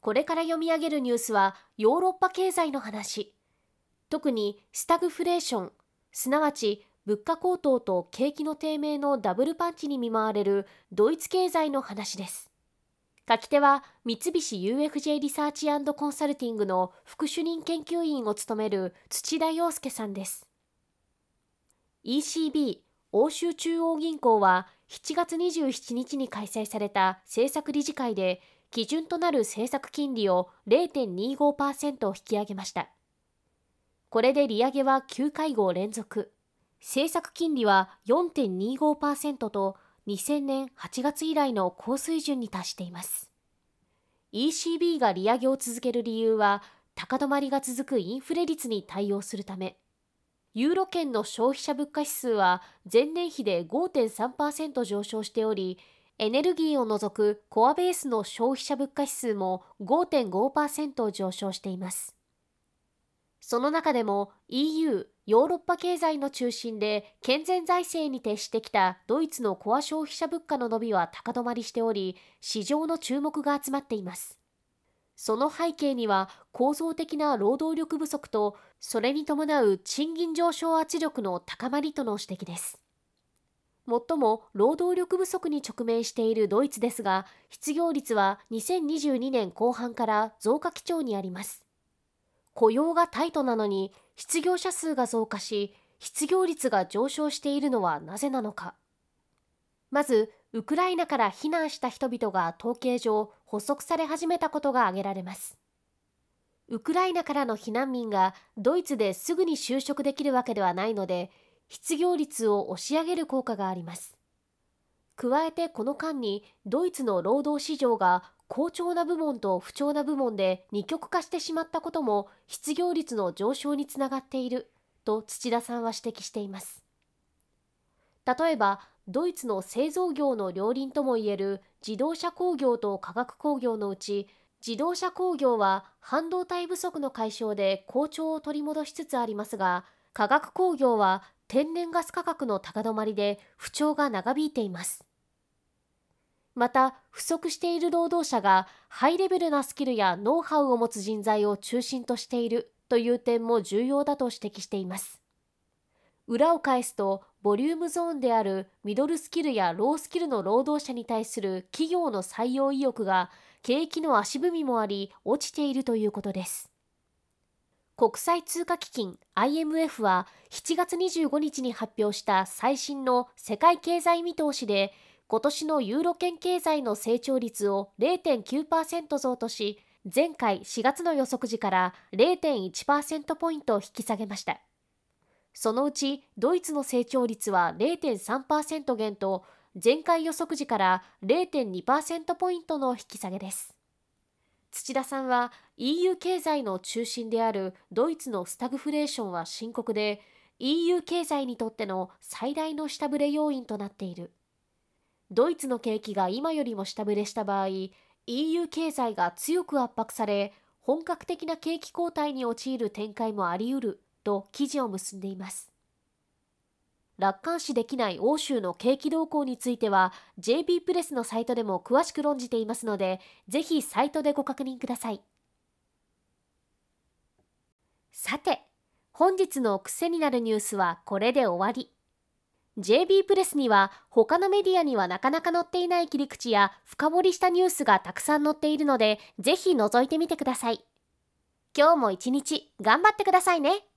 これから読み上げるニュースはヨーロッパ経済の話。特にスタグフレーションすなわち物価高騰と景気の低迷のダブルパンチに見舞われるドイツ経済の話です。書き手は三菱 UFJ リサーチコンサルティングの副主任研究員を務める土田洋介さんです。ECB 欧州中央銀行は7月27日に開催された政策理事会で基準となる政策金利を0.25%引き上げました。これで利上げは9会合連続。政策金利は4.25%と2000年8月以来の高水準に達しています。ECB が利上げを続ける理由は高止まりが続くインフレ率に対応するため。ユーロ圏の消費者物価指数は前年比で5.3%上昇しておりエネルギーを除くコアベースの消費者物価指数も5.5%上昇していますその中でも EU ヨーロッパ経済の中心で健全財政に徹してきたドイツのコア消費者物価の伸びは高止まりしており、市場の注目が集まっています。その背景には構造的な労働力不足と、それに伴う賃金上昇圧力の高まりとの指摘です。もっとも労働力不足に直面しているドイツですが、失業率は2022年後半から増加基調にあります。雇用がタイトなのに失業者数が増加し失業率が上昇しているのはなぜなのかまずウクライナから避難した人々が統計上補足され始めたことが挙げられますウクライナからの避難民がドイツですぐに就職できるわけではないので失業率を押し上げる効果があります。加えてこの間にドイツの労働市場が好調な部門と不調な部門で二極化してしまったことも失業率の上昇につながっていると土田さんは指摘しています。例えばドイツの製造業の両輪ともいえる自動車工業と化学工業のうち自動車工業は半導体不足の解消で好調を取り戻しつつありますが化学工業は天然ガス価格の高止まりで不調が長引いています。また不足している労働者がハイレベルなスキルやノウハウを持つ人材を中心としているという点も重要だと指摘しています。裏を返すとボリュームゾーンであるミドルスキルやロースキルの労働者に対する企業の採用意欲が景気の足踏みもあり落ちているということです。国際通貨基金 IMF は7月25日に発表した最新の世界経済見通しで今年のユーロ圏経済の成長率を0.9%増とし、前回4月の予測時から0.1%ポイント引き下げました。そのうちドイツの成長率は0.3%減と前回予測時から0.2%ポイントの引き下げです。土田さんは EU 経済の中心であるドイツのスタグフレーションは深刻で EU 経済にとっての最大の下振れ要因となっている。ドイツの景気が今よりも下振れした場合 EU 経済が強く圧迫され本格的な景気後退に陥る展開もあり得ると記事を結んでいます楽観視できない欧州の景気動向については JB プレスのサイトでも詳しく論じていますのでぜひサイトでご確認くださいさて本日の癖になるニュースはこれで終わり JB プレスには他のメディアにはなかなか載っていない切り口や深掘りしたニュースがたくさん載っているので、ぜひ覗いてみてください。今日も一日頑張ってくださいね。